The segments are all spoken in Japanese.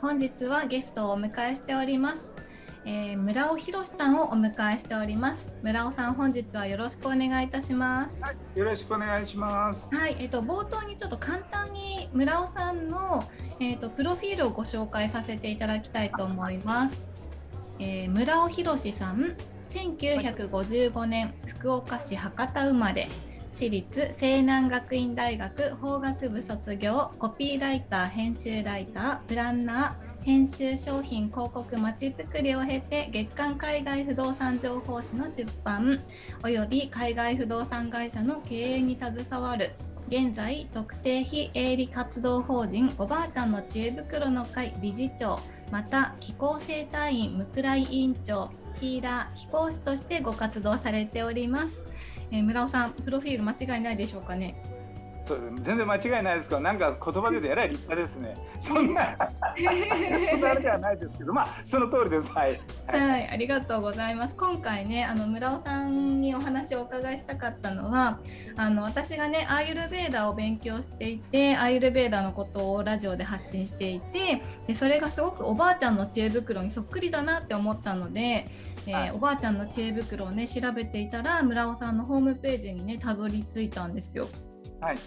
本日はゲストをお迎えしております。えー、村尾博さんをお迎えしております。村尾さん、本日はよろしくお願いいたします。はい、よろしくお願いします。はい、えっ、と冒頭にちょっと簡単に村尾さんのえっ、とプロフィールをご紹介させていただきたいと思います。えー、村尾博さん、1955年福岡市博多生まれ。私立西南学院大学法学部卒業コピーライター編集ライタープランナー編集商品広告まちづくりを経て月間海外不動産情報誌の出版および海外不動産会社の経営に携わる現在特定非営利活動法人おばあちゃんの知恵袋の会理事長また気候生態院向倉井委員長ヒーラー貴公子としてご活動されております。えー、村尾さん、プロフィール間違いないでしょうかね？そう全然間違いないですけど、なんか言葉で言うとえらい立派ですね。そんな、そんなあれではないですけど、まあその通りです。はい。はい、はい、ありがとうございます。今回ね、あの村尾さんにお話をお伺いしたかったのは、あの私がね、アーユルベーダを勉強していて、アーユルベーダのことをラジオで発信していて、でそれがすごくおばあちゃんの知恵袋にそっくりだなって思ったので、えーはい、おばあちゃんの知恵袋をね調べていたら村尾さんのホームページにねたどり着いたんですよ。はい。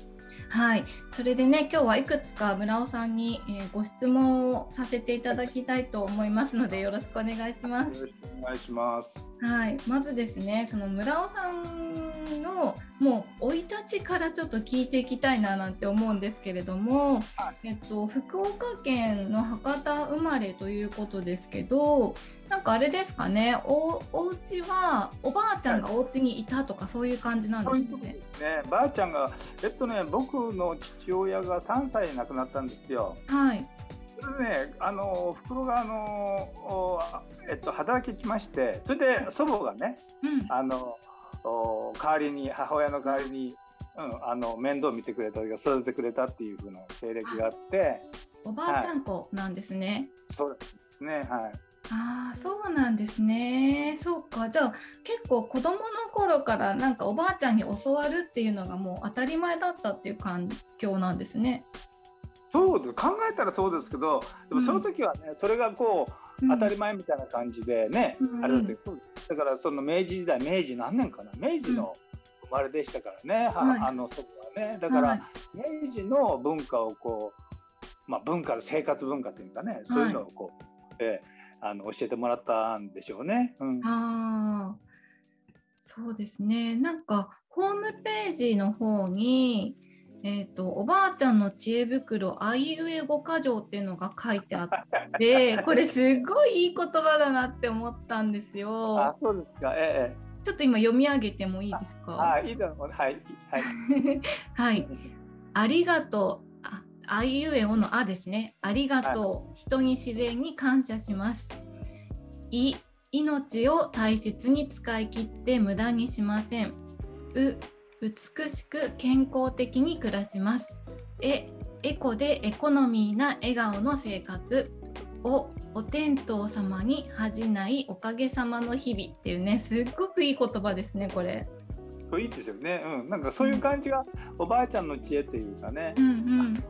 はい、それでね今日はいくつか村尾さんに、えー、ご質問をさせていただきたいと思いますのでよろしくお願いします。よろしくお願いします。はい、まずですねその村尾さんのもう生い立ちからちょっと聞いていきたいななんて思うんですけれども、はい、えっと、福岡県の博多生まれということですけどなんかあれですかねおお家はおばあちゃんがお家にいたとか、はい、そういう感じなんですね。ねばあちゃんがえっとね僕の父親が3歳で亡くなったんですよ。はいそれでね、あの袋があのえっと働き来まして、それで祖母がね、うん、あの代わりに母親の代わりに、うん、あの面倒を見てくれた育ててくれたっていう風な経歴があって、おばあちゃん子なんですね。はい、そうですね、はい。ああそうなんですね。そうか。じゃあ結構子供の頃からなんかおばあちゃんに教わるっていうのがもう当たり前だったっていう環境なんですね。そう考えたらそうですけどでもその時はね、うん、それがこう当たり前みたいな感じでね、うん、あれだってだからその明治時代明治何年かな？明治の生まれでしたからね、うん、あのそこはね。だから明治の文化をこう、まあ、文化生活文化っていうかねそういうのをこう、えー、あの教えてもらったんでしょうね。うん、あそうですね。なんかホームページの方にえーと、おばあちゃんの知恵袋あいうえ五箇条っていうのが書いてあって これすごいいい言葉だなって思ったんですよ。あそうですか、ええ、ちょっと今読み上げてもいいですか？あいいだろうはい。はい。はい。ありがとうああいうえおのあですねありがとう、はい、人に自然に感謝します。い命を大切に使い切って無駄にしません。う美しく健康的に暮らします。え、エコでエコノミーな笑顔の生活。お、お天道様に恥じないおかげさまの日々っていうね、すっごくいい言葉ですね、これ。いいですよね。うん、なんかそういう感じが、おばあちゃんの知恵というかね。うんうん。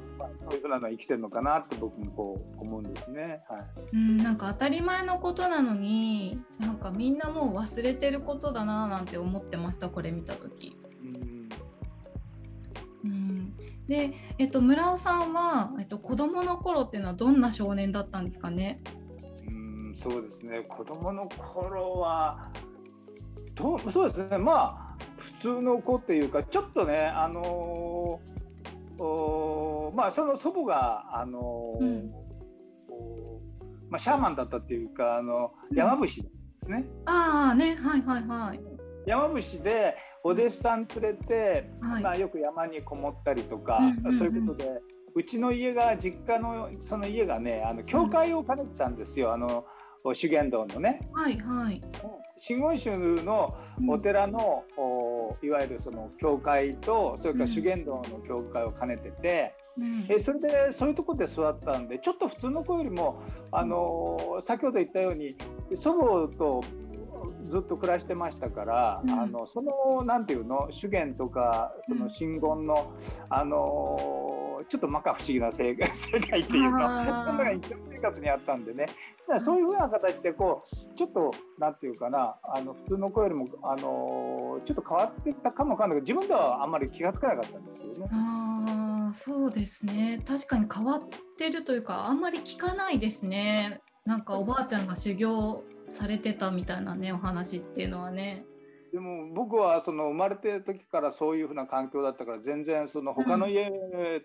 そういうふうなの生きてるのかなって僕もこう思うんですね。はい。うん、なんか当たり前のことなのに、なんかみんなもう忘れてることだななんて思ってました。これ見た時。で、えっと、村尾さんは、えっと、子供の頃っていうのはどんな少年だったんですかね？うん、そうですね。子供の頃は。どう、そうですね。まあ、普通の子っていうか、ちょっとね、あのー。おまあ、その祖母が、あのーうん、まあ、シャーマンだったっていうか、あの、山伏ですね。うん、ああ、ね、はい、はい、はい。山伏でお弟子さん連れて、はい、まあ、よく山にこもったりとか、うんうんうん、そういうことでうちの家が実家のその家がねあの教会を兼ねてたんですよ、うん、あの修験道のね。はいはい、真言宗のお寺の、うん、いわゆるその教会とそれから修験道の教会を兼ねてて。うん、えそれでそういうところで育ったんでちょっと普通の子よりもあの先ほど言ったように祖母とずっと暮らしてましたから、うん、あのそのなんていうの修験とかその真言の、うん、あのちょっと摩訶不思議な世世界っていうかそんな日常生活にあったんでね。だからそういうふうな形でこうちょっとなんていうかなあの普通の子よりもあのちょっと変わってたかもわかんないけど自分ではあんまり気が付かなかったんですけどね。あそうですね確かに変わってるというかあんまり聞かないですね。なんかおばあちゃんが修行されてたみたいなねお話っていうのはね。でも僕はその生まれてる時からそういうふうな環境だったから全然その他の家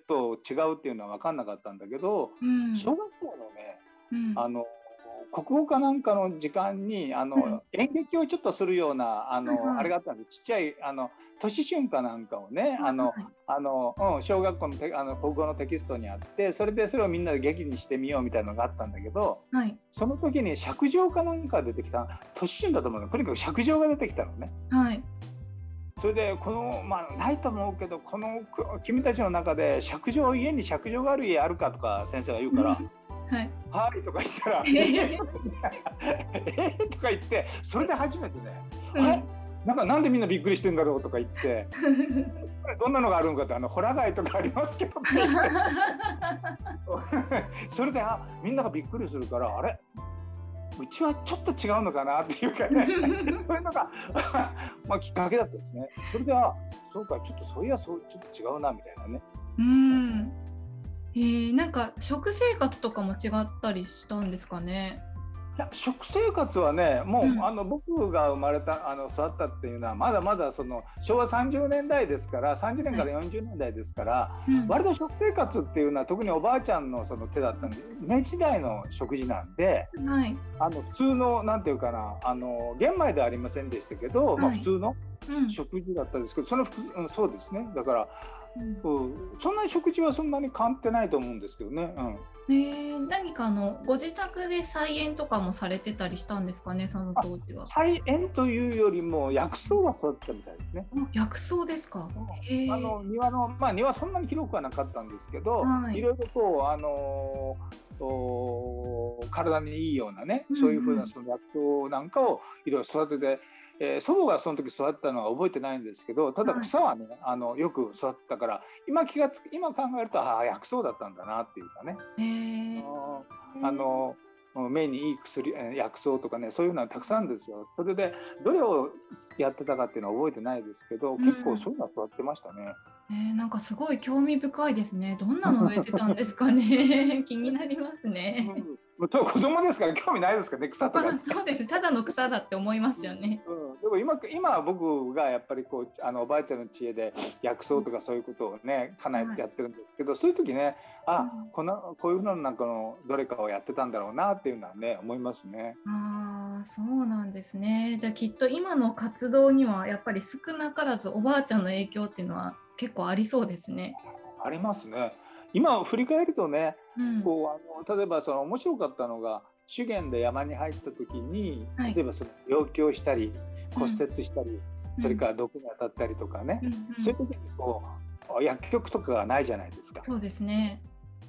と違うっていうのは分かんなかったんだけど、うん、小学校のね、うん、あの国語かなんかの時間にあの、うん、演劇をちょっとするようなあの、はいはい、あれがあったんでちっちゃいあの年春かなんかをねあの、はい、あのうん、小学校のあの国語のテキストにあってそれでそれをみんなで劇にしてみようみたいなのがあったんだけど、はい、その時に尺状かなんか出てきた年春だと思うの。とにかく尺状が出てきたのね。はい。それでこのまあないと思うけどこの君たちの中で尺状家に尺状がある家あるかとか先生が言うから、はい、はいとか言ったら、えー、とか言って、それで初めてね、うん、はい？なんかなんでみんなびっくりしてんだろうとか言って、どんなのがあるのかって、あのホラ貝とかありますけど、それであみんながびっくりするから、あれ？うちはちょっと違うのかなっていうかね、そういうのがまあきっかけだったですね。それで、あそうか、ちょっとそういやそう、ちょっと違うなみたいなね。うんえー、なんか食生活とかも違ったりしたんですかね？いや食生活はねもう、うん、あの僕が生まれたあの育ったっていうのはまだまだその昭和30年代ですから30年から40年代ですから、はいうん、割と食生活っていうのは特におばあちゃんのその手だったんで明治時代の食事なんで、はい、あの普通のなんていうかなあの玄米ではありませんでしたけど、はい、まあ、普通の食事だったんですけど、そのうん、そうですね。だからうん、そんなに食事はそんなに変わってないと思うんですけどね。うん、えー、何かあのご自宅で菜園とかもされてたりしたんですかね、その当時は。菜園というよりも薬草が育ったみたいですね。薬草ですか。あの庭のまあ庭そんなに広くはなかったんですけど、はい、いろいろこうあのー、体にいいようなね、そういうふうなその薬草なんかをいろいろ育てて。えー、祖母がその時育ったのは覚えてないんですけどただ草はね、はい、あのよく育ったから今気がつく今考えるとああ薬草だったんだなっていうかね。あの目にいい薬薬草とかねそういうのはたくさんですよ。それでどれをやってたかっていうのは覚えてないですけど、結構そういうのは育ってましたね。えー、なんかすごい興味深いですね。どんなの植えてたんですかね。気になりますね。うん、子供ですから興味ないですかね草とか。そうです。ただの草だって思いますよね。うん、でも今今僕がやっぱりこうあのおばあちゃんの知恵で薬草とかそういうことをねかなりやってるんですけど、はい、そういう時ねあ、うん、このこういうのなんかのどれかをやってたんだろうなっていうのはね思いますね。ああそうなんですね。じゃあきっと今の活動にはやっぱり少なからずおばあちゃんの影響っていうのは結構ありそうですね。ありますね。今振り返るとね、うん、こうあの例えばその面白かったのが資源で山に入った時に、はい、例えばその病気をしたり骨折したり、うん、それから毒に当たったりとかね、うんそういう時にこう薬局とかがないじゃないですか。そうですね。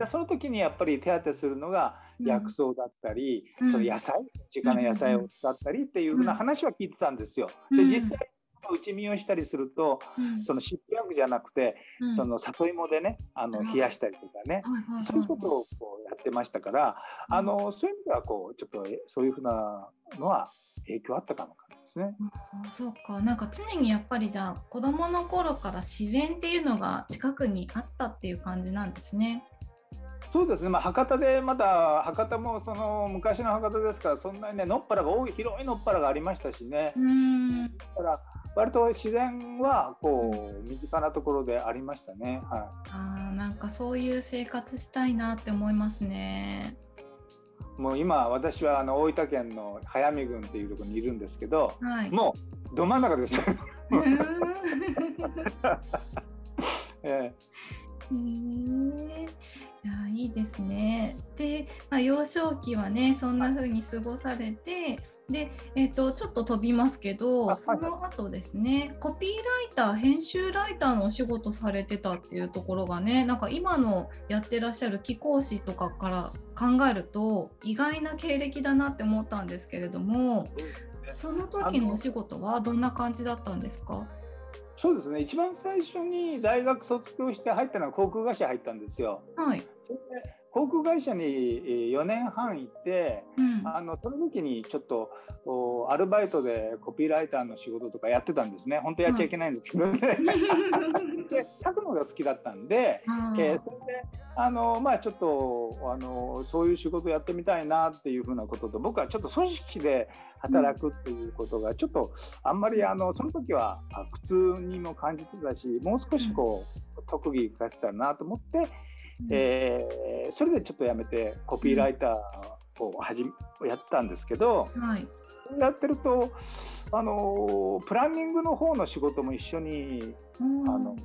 その時にやっぱり手当てするのが薬草だったり、その野菜身近な野菜を使ったりっていうふうな話は聞いてたんですよ。で実際打ち身をしたりすると、うん、その湿布薬じゃなくて、うん、その里芋でねあの冷やしたりとかね、そういうことをこうやってましたから、あのそういう意味ではこうちょっとそういうふうなのは影響あったかもですね。あそうかなんか常にやっぱりじゃあ子どもの頃から自然っていうのが近くにあったっていう感じなんですね。そうですね、まあ、博多でまだ博多もその昔の博多ですからそんなにねのっぱらが多い広いのっぱらがありましたしねだから割と自然はこう身近なところでありましたね。はい、あなんかそういう生活したいなって思いますね。もう今私はあの大分県の早見郡っていうところにいるんですけど、はい、もうど真ん中です。えー、いやいいですね。で、まあ、幼少期はねそんな風に過ごされてで、えーと、ちょっと飛びますけどその後ですねコピーライター編集ライターのお仕事されてたっていうところがねなんか今のやってらっしゃる貴公子とかから考えると意外な経歴だなって思ったんですけれどもその時のお仕事はどんな感じだったんですか？そうですね一番最初に大学卒業して入ったのは航空会社入ったんですよ。はい、それで航空会社に4年半いて、うん、あのその時にちょっとアルバイトでコピーライターの仕事とかやってたんですね本当やっちゃいけないんですけどね。で書くのが好きだったんで、えー、それであの、まあ、ちょっとあのそういう仕事やってみたいなっていうふうなことと僕はちょっと組織で働くっていうことがちょっとあんまりあのその時は苦痛にも感じてたしもう少しこう特技生かせたらなと思って。えー、それでちょっとやめてコピーライターを始めやったんですけど、はい、やってるとあのプランニングの方の仕事も一緒に、あの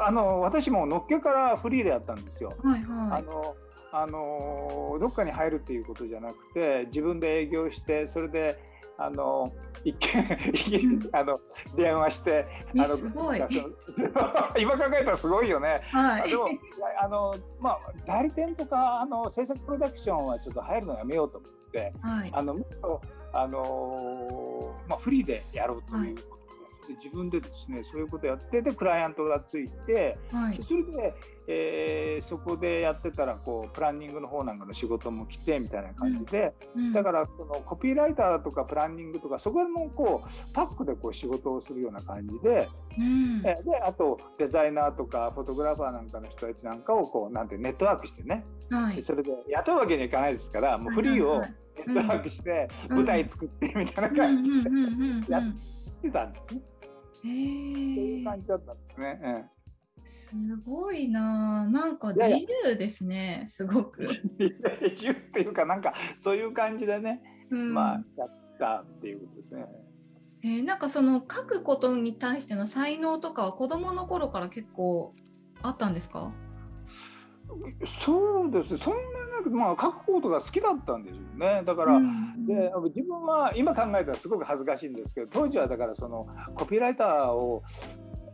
あの私ものっけからフリーでやったんですよ。はいはい、あのあのどっかに入るっていうことじゃなくて自分で営業してそれであの一見 あの電話して、あの 今考えたらすごいよね。はい、でもあのまあ代理店とかあの制作プロダクションはちょっと入るのやめようと思って、はい、あのあのまあフリーでやろうというで自分でですねそういうことやってでクライアントがついて、はい、それで、えー、そこでやってたらこうプランニングの方なんかの仕事も来てみたいな感じで、うん、だからそのコピーライターとかプランニングとかそこもこうパックでこう仕事をするような感じで,、うん、であとデザイナーとかフォトグラファーなんかの人たちなんかをこうなんてネットワークしてね、はい、それで雇うわけにはいかないですからもうフリーをネットワークして舞台作ってみたいな感じでやってたんですね。そういう感じだったんですね。すごいな、なんか自由ですね、すごく。自由っていうか、なんかそういう感じでね、うん、まあやったっていうことですね。えー、なんかその書くことに対しての才能とかは子供の頃から結構あったんですか？そうですね。そんくまあ書くことが好きだったんですよね。だから、うん、で自分は今考えたらすごく恥ずかしいんですけど当時はだからそのコピーライターを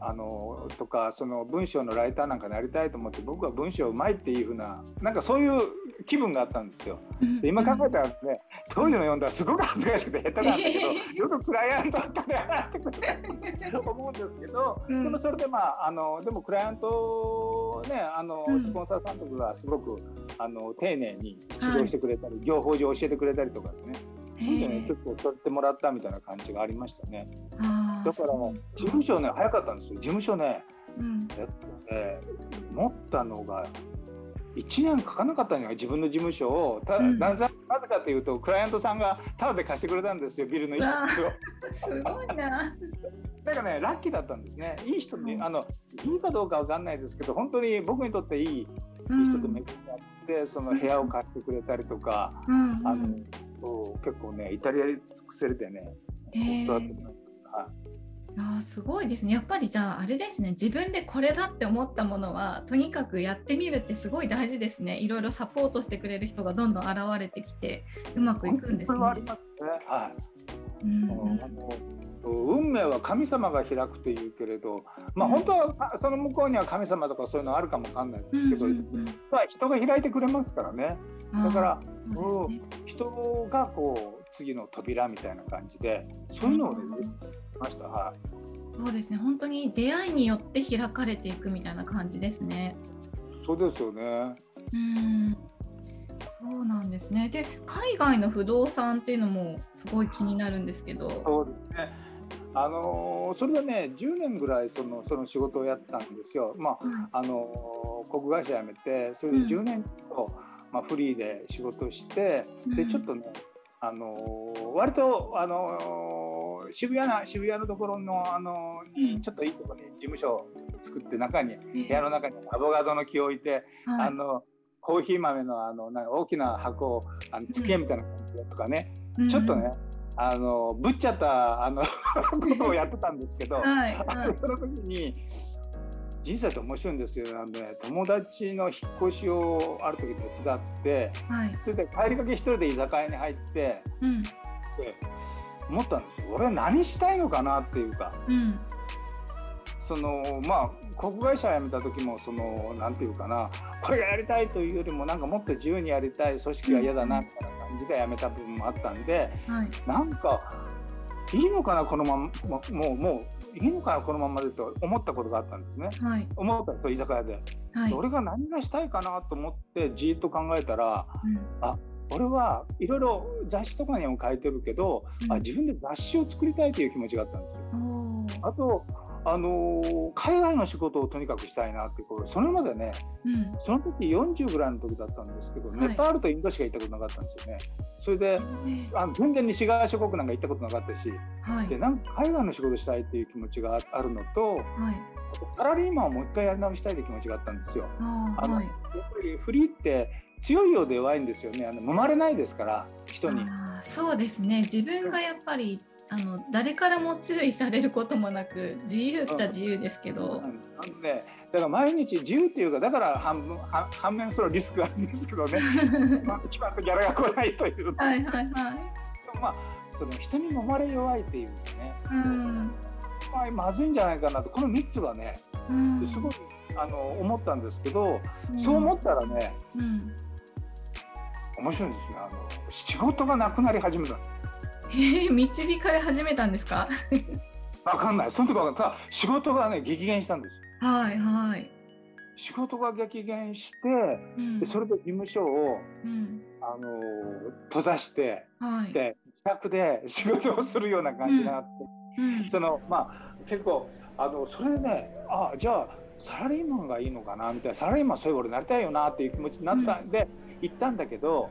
あのとかその文章のライターなんかなりたいと思って僕は文章うまいっていうふうななんかそういう気分があったんですよ。で今考えたらね当時の読んだらすごく恥ずかしくて下手なんだけど よくクライアントとかでやってくれと思うんですけど、でもそれでまああのでもクライアントねあのスポンサーさんとかがすごくあの丁寧に指導してくれたり、情報上教えてくれたりとかね。ね、結構取ってもらったみたいな感じがありましたね。だから事務所ね早かったんですよ。事務所ね、うん、え持ったのが1年かかなかったんじゃない？自分の事務所を。た、うん、なぜなぜかというとクライアントさんがタダで貸してくれたんですよ。ビルの一室を。すごいな。だからねラッキーだったんですね。いい人に、うん、あのいいかどうかわかんないですけど本当に僕にとっていいいい人と巡り合って、その部屋を貸してくれたりとか、うん。うん、あの結構ねイタリアで尽くせれてね、えー、あすごいですね。やっぱりじゃああれですね。自分でこれだって思ったものはとにかくやってみるってすごい大事ですね。いろいろサポートしてくれる人がどんどん現れてきてうまくいくんですね。ありますね。はい、うん運命は神様が開くというけれど、まあ、本当はその向こうには神様とかそういうのあるかもわかんないですけど、まあ、人が開いてくれますからね。だから、ね、人がこう次の扉みたいな感じでそういうのをね、ました、はい、そうですね。本当に出会いによって開かれていくみたいな感じですね。そうですよね。うん。そうなんですね。で、海外の不動産っていうのもすごい気になるんですけど。そうですね。あのそれはね10年ぐらいそのその仕事をやったんですよ。まあ、あの国会社辞めてそれで10年と、まあ、フリーで仕事して、でちょっとねあの割とあの渋谷な渋谷のところのあのにちょっといいところに事務所を作って中に部屋の中にアボカドの木を置いて、あのコーヒー豆のあのなんか大きな箱をあの机みたいな感じでとかね、ちょっとねあのぶっちゃったあの ことをやってたんですけど、はいはい、その時に人生って面白いんですよなんで友達の引っ越しをある時手伝って、はい、それで帰りかけ一人で居酒屋に入って、うん、で思ったんですよ。俺は何したいのかなっていうか、うん、そのまあ国会社辞めた時もその何て言うかなこれがやりたいというよりもなんかもっと自由にやりたい組織が嫌だなみたいな感じで辞めた部分もあったんで、はい、なんかいいのかなこのままもうもういいのかなこのままでと思ったことがあったんですね、はい、思ったと居酒屋で、はい、俺が何がしたいかなと思ってじっと考えたら、うん、あ俺はいろいろ雑誌とかにも書いてるけど、うん、あ自分で雑誌を作りたいという気持ちがあったんですよ。あとあのー、海外の仕事をとにかくしたいなってこれそれまでね、うん、その時40ぐらいの時だったんですけど、はい、ネパールとインドしか行ったことなかったんですよね。それで、あの全然西側諸国なんか行ったことなかったし、はい、でなんか海外の仕事したいっていう気持ちがあるのと、はい、サラリーマンをもう一回やり直したいという気持ちがあったんですよ。あの、やっぱりフリーって強いようで弱いんですよね。あの揉まれないですから人に。そうですね。自分がやっぱりあの誰からも注意されることもなく自由っちゃ自由ですけど、うん。うん、なんでだから毎日自由っていうかだから半分半面そのリスクがあるんですけどね。まあ決まったギャラが来ないという。はいはいはい。まあその人に揉まれ弱いっていうね、うん、まあ、まずいんじゃないかなとこの3つはね、うん、すごいあの思ったんですけど、うん、そう思ったらね、うん、面白いんですよ。あの仕事がなくなり始めた。んですえー、導かれ始めたんですか？わかんない。その時はさ仕事がね激減したんですはいはい。仕事が激減して、うん、でそれで事務所を、うん、あの閉ざして、はい、で自宅で仕事をするような感じになって、うん、そのまあ結構あのそれでねあじゃあサラリーマンがいいのかなみたいな。サラリーマンそういう俺なりたいよなっていう気持ちになったんで、行ったんだけど、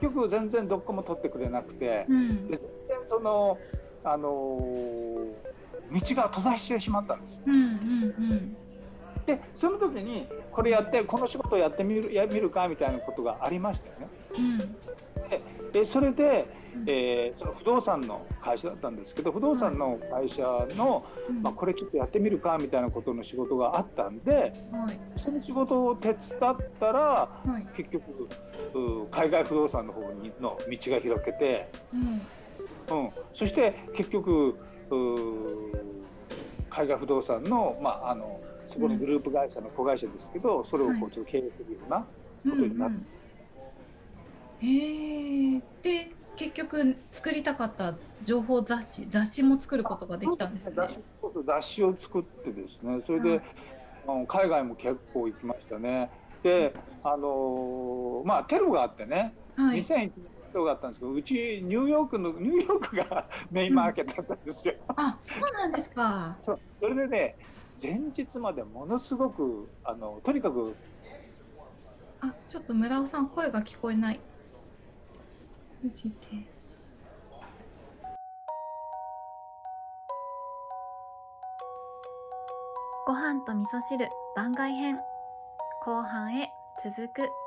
結局全然どこも取ってくれなくて、うん、で全然そのあのー、道が閉ざしてしまったんですよ。うんうんうんでその時にこれやってこの仕事をやってみるや見るかみたいなことがありましたよね。うん、ででそれで、えー、その不動産の会社だったんですけど不動産の会社の、まあ、これちょっとやってみるかみたいなことの仕事があったんで、はい、その仕事を手伝ったら、はい、結局海外不動産の方にの道が開けて、うん、うん、そして結局海外不動産の,、まあ、あのそこのグループ会社の子会社ですけど、それをこうちょっと経営するようなことになって。えで結局作りたかった情報雑誌雑誌も作ることができたんですね。雑誌を作ってですね。それで、はい、海外も結構行きましたね。であのー、まあテロがあってね、はい、2001年テロがあったんですけどうちニューヨークの ニューヨークが メインマーケットだったんですよ。うん、あそうなんですか。そう。それでね前日までものすごくあのとにかくあちょっと村尾さん声が聞こえない通じです。ご飯と味噌汁番外編。後半へ続く。